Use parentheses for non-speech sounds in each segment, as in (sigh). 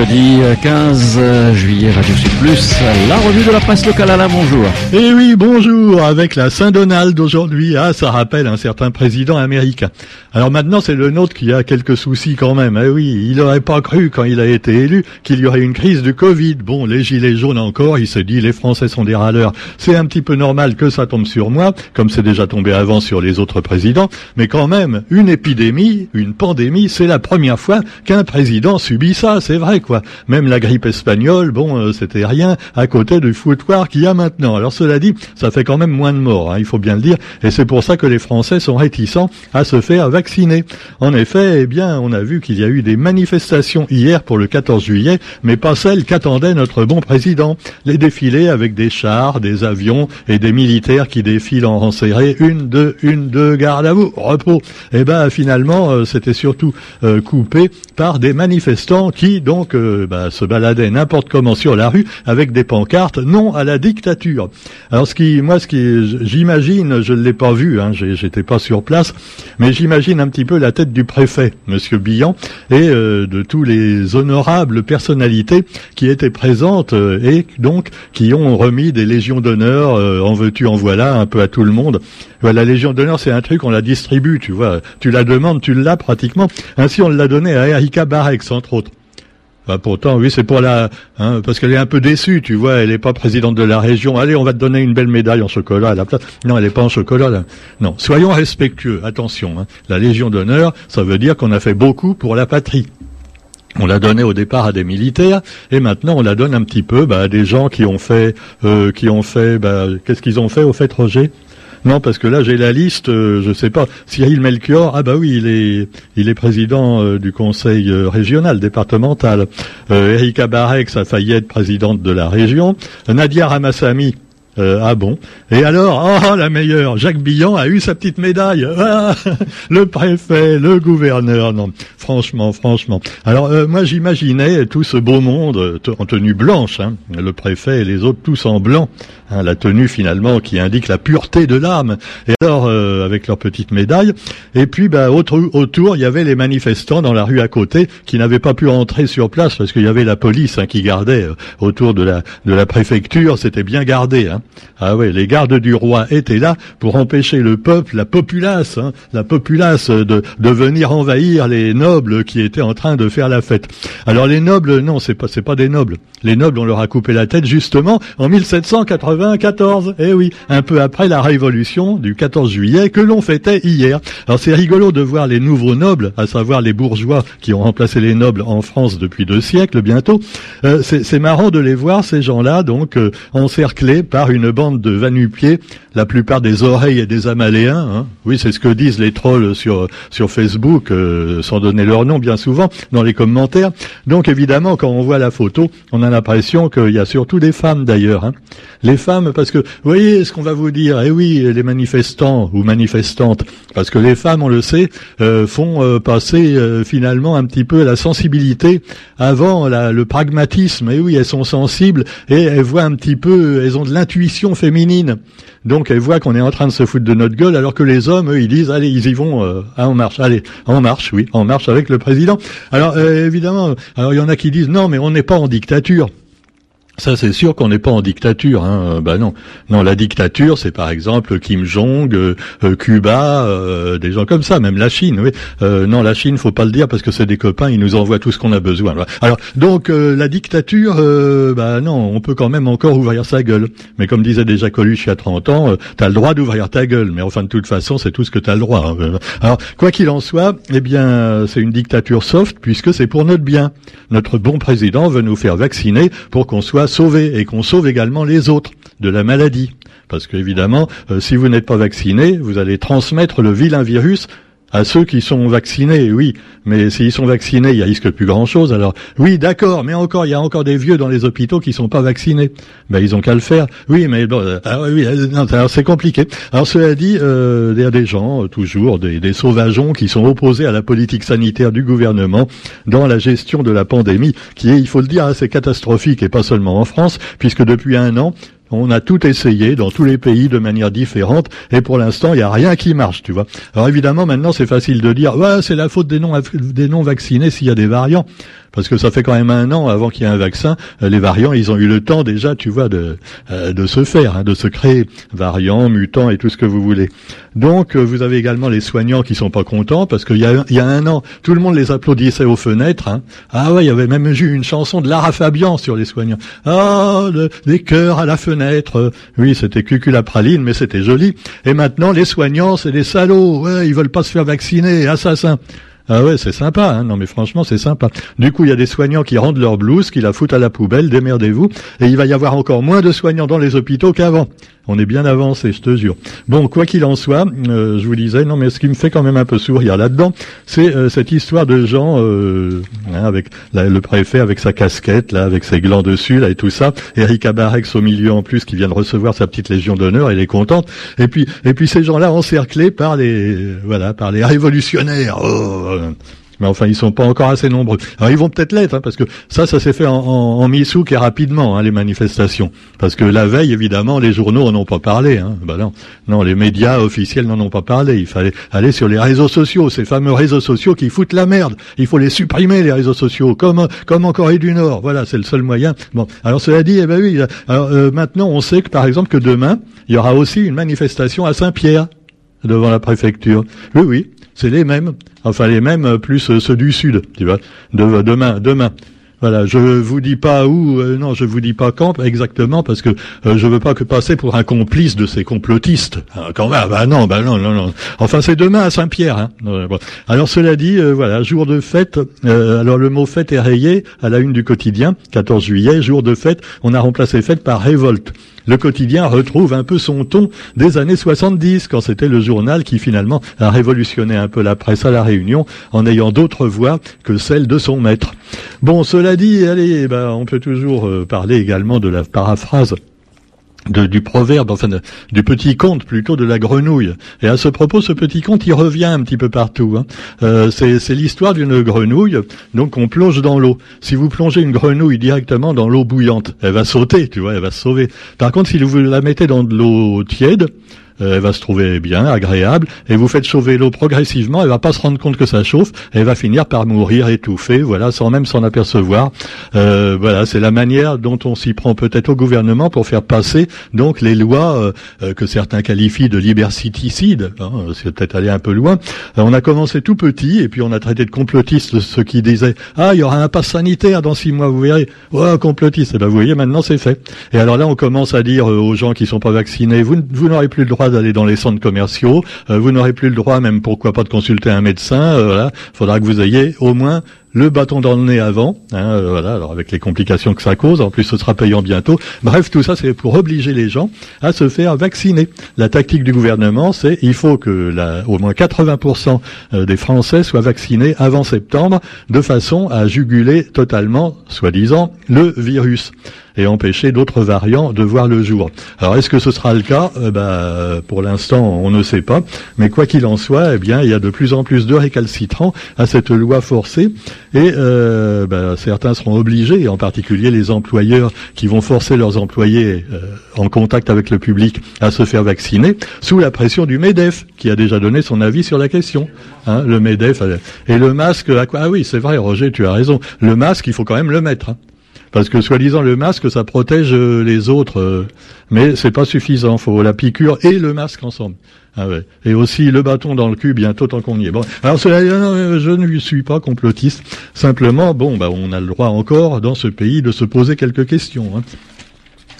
jeudi 15 euh, euh, juillet, Radio Sud Plus, la revue de la presse locale. Alain, bonjour. Eh oui, bonjour, avec la Saint-Donald d'aujourd'hui. Ah, ça rappelle un certain président américain. Alors maintenant, c'est le nôtre qui a quelques soucis quand même. Eh oui, il n'aurait pas cru quand il a été élu qu'il y aurait une crise du Covid. Bon, les gilets jaunes encore, il s'est dit les Français sont des râleurs. C'est un petit peu normal que ça tombe sur moi, comme c'est déjà tombé avant sur les autres présidents. Mais quand même, une épidémie, une pandémie, c'est la première fois qu'un président subit ça. C'est vrai, quoi. Même la grippe espagnole, bon, euh, c'était rien à côté du foutoir qu'il y a maintenant. Alors cela dit, ça fait quand même moins de morts, hein, il faut bien le dire, et c'est pour ça que les Français sont réticents à se faire vacciner. En effet, eh bien, on a vu qu'il y a eu des manifestations hier pour le 14 juillet, mais pas celles qu'attendait notre bon président. Les défilés avec des chars, des avions et des militaires qui défilent en rang serré, une, deux, une, deux, garde à vous, repos. Eh ben, finalement, euh, c'était surtout euh, coupé par des manifestants qui, donc, bah, se baladaient n'importe comment sur la rue avec des pancartes non à la dictature. Alors ce qui, moi, ce qui, j'imagine, je ne l'ai pas vu, hein, j'étais pas sur place, mais j'imagine un petit peu la tête du préfet, Monsieur Billan, et euh, de tous les honorables personnalités qui étaient présentes euh, et donc qui ont remis des légions d'honneur, euh, en veux-tu, en voilà, un peu à tout le monde. la Légion d'honneur, c'est un truc, on la distribue, tu vois. Tu la demandes, tu l'as pratiquement. Ainsi, on l'a donné à Erika Barex, entre autres. Bah pourtant, oui, c'est pour la, hein, parce qu'elle est un peu déçue, tu vois. Elle n'est pas présidente de la région. Allez, on va te donner une belle médaille en chocolat à la place. Non, elle n'est pas en chocolat. Non, soyons respectueux. Attention, hein. la Légion d'honneur, ça veut dire qu'on a fait beaucoup pour la patrie. On l'a donné au départ à des militaires et maintenant on la donne un petit peu bah, à des gens qui ont fait, euh, qui ont fait, bah, qu'est-ce qu'ils ont fait au fait, Roger? Non, parce que là j'ai la liste, euh, je sais pas. Cyril Melchior, ah bah oui, il est, il président euh, du conseil euh, régional, départemental. Erika Barex a failli être présidente de la région. Nadia Ramassami, euh, ah bon Et alors, oh la meilleure, Jacques Billan a eu sa petite médaille. Ah, (laughs) le préfet, le gouverneur, non, franchement, franchement. Alors euh, moi j'imaginais tout ce beau monde euh, en tenue blanche, hein, le préfet et les autres tous en blanc, hein, la tenue finalement qui indique la pureté de l'âme. Et alors avec leur petite médaille. Et puis bah, autour, il y avait les manifestants dans la rue à côté qui n'avaient pas pu entrer sur place parce qu'il y avait la police hein, qui gardait autour de la de la préfecture. C'était bien gardé. Hein. Ah oui, les gardes du roi étaient là pour empêcher le peuple, la populace, hein, la populace de, de venir envahir les nobles qui étaient en train de faire la fête. Alors les nobles, non, c'est pas c'est pas des nobles. Les nobles, on leur a coupé la tête justement en 1794. Eh oui, un peu après la révolution du 14 juillet que l'on fêtait hier. Alors c'est rigolo de voir les nouveaux nobles, à savoir les bourgeois qui ont remplacé les nobles en France depuis deux siècles bientôt. Euh, c'est marrant de les voir ces gens-là donc euh, encerclés par une bande de vanupiers, la plupart des oreilles et des amaléens. Hein. Oui, c'est ce que disent les trolls sur sur Facebook, euh, sans donner leur nom bien souvent dans les commentaires. Donc évidemment, quand on voit la photo, on a l'impression qu'il y a surtout des femmes d'ailleurs. Hein. Les femmes, parce que vous voyez ce qu'on va vous dire. Eh oui, les manifestants ou manifestantes, parce que les femmes, on le sait, euh, font euh, passer finalement un petit peu la sensibilité avant le pragmatisme. Eh oui, elles sont sensibles et elles voient un petit peu, elles ont de l'intuition féminine. Donc elle voit qu'on est en train de se foutre de notre gueule, alors que les hommes, eux, ils disent, allez, ils y vont, euh, en marche, allez, en marche, oui, en marche avec le président. Alors euh, évidemment, alors il y en a qui disent, non, mais on n'est pas en dictature. Ça, c'est sûr qu'on n'est pas en dictature. Hein. Bah non, non, la dictature, c'est par exemple Kim Jong, euh, euh, Cuba, euh, des gens comme ça, même la Chine. Oui. non, la Chine, faut pas le dire parce que c'est des copains, ils nous envoient tout ce qu'on a besoin. Alors, donc la dictature, bah non, on peut quand même encore ouvrir sa gueule. Mais comme disait déjà Coluche il y a 30 ans, tu as le droit d'ouvrir ta gueule. Mais enfin, de toute façon, c'est tout ce que tu as le droit. Hein. Alors, quoi qu'il en soit, eh bien, c'est une dictature soft puisque c'est pour notre bien. Notre bon président veut nous faire vacciner pour qu'on soit sauver et qu'on sauve également les autres de la maladie. Parce qu'évidemment, euh, si vous n'êtes pas vacciné, vous allez transmettre le vilain virus à ceux qui sont vaccinés, oui, mais s'ils sont vaccinés, il risque plus grand-chose. Alors, oui, d'accord, mais encore, il y a encore des vieux dans les hôpitaux qui sont pas vaccinés. Ben, ils ont qu'à le faire. Oui, mais bon, euh, ah oui, euh, c'est compliqué. Alors, cela dit, euh, il y a des gens, toujours, des, des sauvageons qui sont opposés à la politique sanitaire du gouvernement dans la gestion de la pandémie, qui est, il faut le dire, assez catastrophique, et pas seulement en France, puisque depuis un an, on a tout essayé dans tous les pays de manière différente et pour l'instant, il n'y a rien qui marche, tu vois. Alors évidemment, maintenant, c'est facile de dire, ouais, c'est la faute des non, des non vaccinés s'il y a des variants. Parce que ça fait quand même un an avant qu'il y ait un vaccin. Euh, les variants, ils ont eu le temps déjà, tu vois, de euh, de se faire, hein, de se créer variants, mutants et tout ce que vous voulez. Donc, euh, vous avez également les soignants qui sont pas contents parce qu'il y a y a un an, tout le monde les applaudissait aux fenêtres. Hein. Ah ouais, il y avait même eu une chanson de Lara Fabian sur les soignants. Ah, les cœurs à la fenêtre. Oui, c'était cucul praline, mais c'était joli. Et maintenant, les soignants, c'est des salauds. Ouais, ils veulent pas se faire vacciner, assassins. Ah ouais, c'est sympa, hein non mais franchement c'est sympa. Du coup, il y a des soignants qui rendent leur blouse, qui la foutent à la poubelle, démerdez-vous, et il va y avoir encore moins de soignants dans les hôpitaux qu'avant. On est bien avancé, je te jure. Bon, quoi qu'il en soit, euh, je vous disais, non mais ce qui me fait quand même un peu sourire là-dedans, c'est euh, cette histoire de gens euh, hein, avec le préfet avec sa casquette, là, avec ses glands dessus, là et tout ça. Erika Barrex au milieu en plus qui vient de recevoir sa petite légion d'honneur, elle est contente. Et puis, et puis ces gens-là encerclés par les, voilà, par les révolutionnaires. Oh, mais enfin ils sont pas encore assez nombreux. Alors ils vont peut-être l'être, hein, parce que ça, ça s'est fait en, en, en et rapidement, hein, les manifestations. Parce que la veille, évidemment, les journaux en ont pas parlé. Hein. Bah non, non, les médias officiels n'en ont pas parlé. Il fallait aller sur les réseaux sociaux, ces fameux réseaux sociaux qui foutent la merde. Il faut les supprimer, les réseaux sociaux, comme comme en Corée du Nord. Voilà, c'est le seul moyen. Bon, alors cela dit, eh ben oui. Alors euh, maintenant, on sait que par exemple que demain, il y aura aussi une manifestation à Saint-Pierre devant la préfecture. Oui, oui, c'est les mêmes. Enfin, les mêmes euh, plus euh, ceux du Sud, tu vois. De, demain, demain. Voilà, je vous dis pas où, euh, non, je vous dis pas quand exactement parce que je veux pas que passer pour un complice de ces complotistes. Ah, quand même, bah non, bah non, non, non. Enfin, c'est demain à Saint-Pierre. Hein. Alors cela dit, voilà, jour de fête. alors le mot fête est rayé à la une du quotidien, 14 juillet, jour de fête. On a remplacé fête par révolte le quotidien retrouve un peu son ton des années 70, quand c'était le journal qui finalement a révolutionné un peu la presse à la Réunion en ayant d'autres voix que celles de son maître. Bon, cela dit, allez, bah, on peut toujours euh, parler également de la paraphrase du proverbe, enfin du petit conte plutôt de la grenouille. Et à ce propos, ce petit conte, il revient un petit peu partout. Hein. Euh, c'est l'histoire d'une grenouille, donc on plonge dans l'eau. Si vous plongez une grenouille directement dans l'eau bouillante, elle va sauter, tu vois, elle va se sauver. Par contre, si vous la mettez dans de l'eau tiède, elle va se trouver bien, agréable, et vous faites chauffer l'eau progressivement, elle va pas se rendre compte que ça chauffe, elle va finir par mourir étouffée, voilà, sans même s'en apercevoir. Euh, voilà, c'est la manière dont on s'y prend peut-être au gouvernement pour faire passer donc les lois euh, que certains qualifient de liberticides. Hein, c'est peut-être aller un peu loin. on a commencé tout petit et puis on a traité de complotistes ceux qui disaient ah il y aura un pass sanitaire dans six mois, vous verrez. Ouais, complotiste. Et eh ben vous voyez maintenant c'est fait. Et alors là on commence à dire aux gens qui sont pas vaccinés vous, vous n'aurez plus le droit d'aller dans les centres commerciaux. Euh, vous n'aurez plus le droit, même pourquoi pas, de consulter un médecin. Euh, voilà, faudra que vous ayez au moins le bâton dans le nez avant, hein, euh, voilà, alors avec les complications que ça cause, en plus ce sera payant bientôt. Bref, tout ça c'est pour obliger les gens à se faire vacciner. La tactique du gouvernement, c'est il faut que la, au moins 80% des Français soient vaccinés avant septembre, de façon à juguler totalement, soi-disant, le virus et empêcher d'autres variants de voir le jour. Alors est-ce que ce sera le cas? Eh ben, Pour l'instant, on ne sait pas. Mais quoi qu'il en soit, eh bien, il y a de plus en plus de récalcitrants à cette loi forcée, et euh, ben, certains seront obligés, en particulier les employeurs qui vont forcer leurs employés euh, en contact avec le public à se faire vacciner, sous la pression du Medef, qui a déjà donné son avis sur la question. Hein, le Medef euh, et le masque. Ah oui, c'est vrai, Roger, tu as raison. Le masque, il faut quand même le mettre. Hein. Parce que soi-disant le masque, ça protège euh, les autres, euh, mais c'est pas suffisant. Faut la piqûre et le masque ensemble. Ah. Et aussi le bâton dans le cul, bientôt tant qu'on y est. Bon, alors cela, je ne suis pas complotiste. Simplement, bon, bah, on a le droit encore dans ce pays de se poser quelques questions. Hein.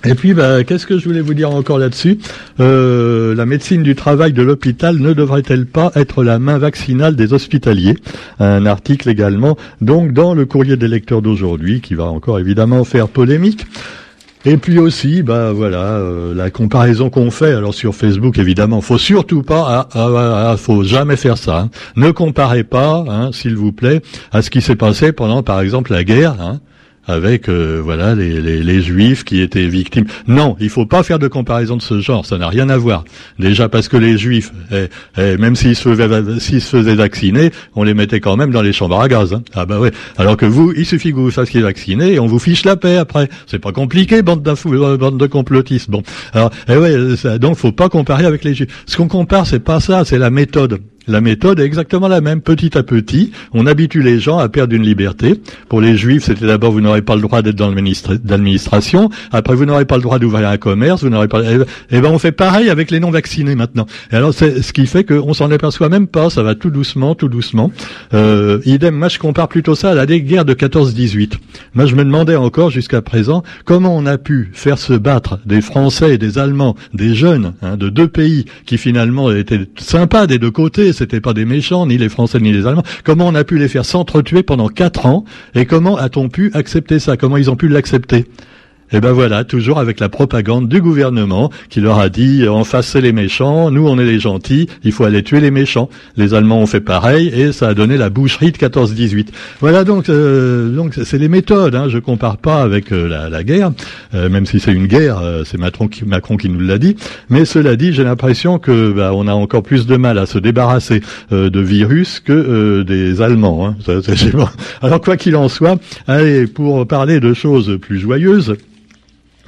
Et puis, bah, qu'est-ce que je voulais vous dire encore là-dessus? Euh, La médecine du travail de l'hôpital ne devrait-elle pas être la main vaccinale des hospitaliers? Un article également, donc dans le courrier des lecteurs d'aujourd'hui, qui va encore évidemment faire polémique. Et puis aussi, bah voilà, euh, la comparaison qu'on fait. Alors sur Facebook, évidemment, faut surtout pas, ah, ah, ah faut jamais faire ça. Hein. Ne comparez pas, hein, s'il vous plaît, à ce qui s'est passé pendant, par exemple, la guerre. Hein avec euh, voilà les, les, juifs qui étaient victimes. Non, il faut pas faire de comparaison de ce genre, ça n'a rien à voir. Déjà parce que les juifs, eh, eh, même s'ils se, faisaient, vacciner, on les mettait quand même dans les chambres à gaz. Hein. Ah bah ouais. Alors que vous, il suffit que vous fassiez vacciner et on vous fiche la paix après. C'est pas compliqué, bande, euh, bande de complotistes. Bon, alors eh ouais, ça, donc faut pas comparer avec les juifs. Ce qu'on compare, c'est pas ça, c'est la méthode la méthode est exactement la même. Petit à petit, on habitue les gens à perdre une liberté. Pour les juifs, c'était d'abord vous n'aurez pas le droit d'être dans l'administration. Après, vous n'aurez pas le droit d'ouvrir un commerce. Vous n'aurez pas. Et eh ben, on fait pareil avec les non vaccinés maintenant. Et alors, c'est ce qui fait qu'on s'en aperçoit même pas. Ça va tout doucement, tout doucement. Euh, idem. Moi, je compare plutôt ça à la guerre de 14-18. Moi, je me demandais encore jusqu'à présent comment on a pu faire se battre des Français des Allemands, des jeunes hein, de deux pays qui finalement étaient sympas des deux côtés. C'était pas des méchants, ni les Français ni les Allemands. Comment on a pu les faire s'entretuer pendant quatre ans et comment a-t-on pu accepter ça? Comment ils ont pu l'accepter? Et eh ben voilà, toujours avec la propagande du gouvernement qui leur a dit en face c'est les méchants, nous on est les gentils, il faut aller tuer les méchants. Les Allemands ont fait pareil et ça a donné la boucherie de 14-18. Voilà donc euh, donc c'est les méthodes. Hein, je compare pas avec euh, la, la, guerre, euh, même si c'est une guerre, c'est Macron qui, Macron qui nous l'a dit. Mais cela dit, j'ai l'impression que bah, on a encore plus de mal à se débarrasser de virus que des Allemands. Hein. Ça, (laughs) Alors quoi qu'il en soit, allez pour parler de choses plus joyeuses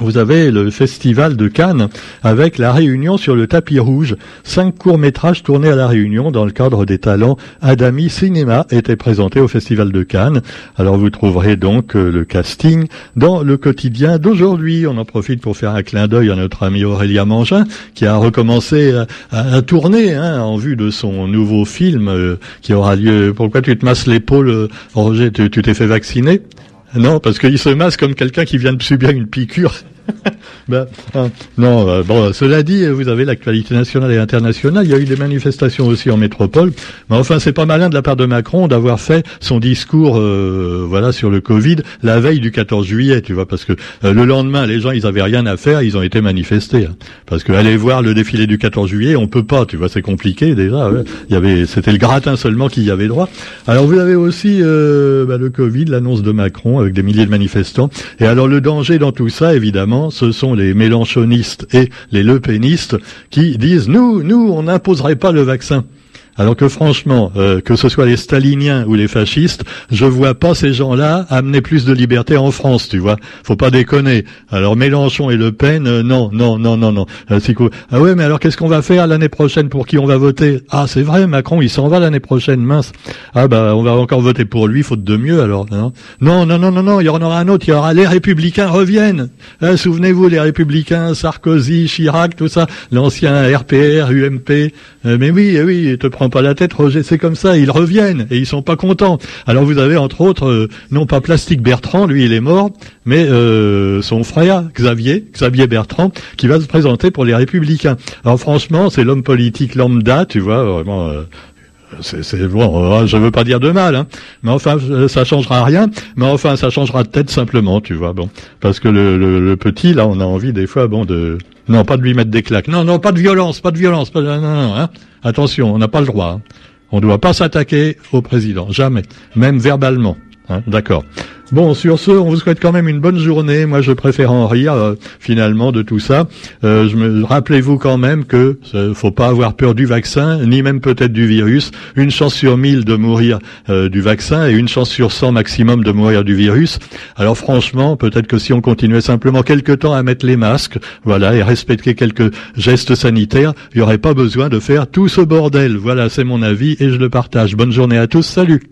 vous avez le festival de Cannes avec la réunion sur le tapis rouge. Cinq courts-métrages tournés à la réunion dans le cadre des talents Adami Cinéma étaient présentés au festival de Cannes. Alors vous trouverez donc euh, le casting dans le quotidien d'aujourd'hui. On en profite pour faire un clin d'œil à notre ami Aurélia Mangin qui a recommencé à, tourner hein, en vue de son nouveau film euh, qui aura lieu. Pourquoi tu te masses l'épaule, euh, Roger? Tu t'es fait vacciner? Non, parce qu'il se masse comme quelqu'un qui vient de subir une piqûre. (laughs) ben, hein, non, euh, bon, cela dit, vous avez l'actualité nationale et internationale. Il y a eu des manifestations aussi en métropole. Mais enfin, c'est pas malin de la part de Macron d'avoir fait son discours, euh, voilà, sur le Covid la veille du 14 juillet, tu vois, parce que euh, le lendemain, les gens, ils avaient rien à faire, ils ont été manifestés. Hein. parce que aller voir le défilé du 14 juillet, on peut pas, tu vois, c'est compliqué déjà. Il y avait, c'était le gratin seulement qui y avait droit. Alors vous avez aussi bah, le Covid, l'annonce de Macron avec des milliers de manifestants. Et alors le danger dans tout ça, évidemment ce sont les mélanchonistes et les lepénistes qui disent nous, nous, on n'imposerait pas le vaccin. Alors que franchement, euh, que ce soit les staliniens ou les fascistes, je vois pas ces gens-là amener plus de liberté en France, tu vois. Faut pas déconner. Alors Mélenchon et Le Pen, euh, non, non, non, non, non. Euh, ah ouais, mais alors qu'est-ce qu'on va faire l'année prochaine pour qui on va voter? Ah, c'est vrai, Macron, il s'en va l'année prochaine, mince. Ah bah, on va encore voter pour lui, faute de mieux alors. Hein. Non, non, non, non, non, il y en aura un autre. Il y aura les Républicains reviennent. Souvenez-vous, les Républicains, Sarkozy, Chirac, tout ça, l'ancien RPR, UMP. mais oui, oui, te prends pas la tête, c'est comme ça, ils reviennent et ils sont pas contents. Alors vous avez entre autres, euh, non pas Plastique Bertrand, lui il est mort, mais euh, son frère Xavier, Xavier Bertrand, qui va se présenter pour les Républicains. Alors franchement, c'est l'homme politique lambda, tu vois, vraiment. Euh, c'est bon, je veux pas dire de mal, hein, mais enfin ça changera rien, mais enfin ça changera de tête simplement, tu vois, bon, parce que le, le, petit là, on a envie des fois, bon, de non pas de lui mettre des claques, non non pas de violence, pas de violence, pas non non, hein. Attention, on n'a pas le droit. Hein. On ne doit pas s'attaquer au président, jamais, même verbalement. Hein, d'accord. Bon, sur ce, on vous souhaite quand même une bonne journée. Moi, je préfère en rire euh, finalement de tout ça. Euh, je me rappelez-vous quand même que ne faut pas avoir peur du vaccin, ni même peut-être du virus. Une chance sur mille de mourir euh, du vaccin et une chance sur cent maximum de mourir du virus. Alors franchement, peut-être que si on continuait simplement quelques temps à mettre les masques, voilà, et respecter quelques gestes sanitaires, il n'y aurait pas besoin de faire tout ce bordel. Voilà, c'est mon avis et je le partage. Bonne journée à tous. Salut.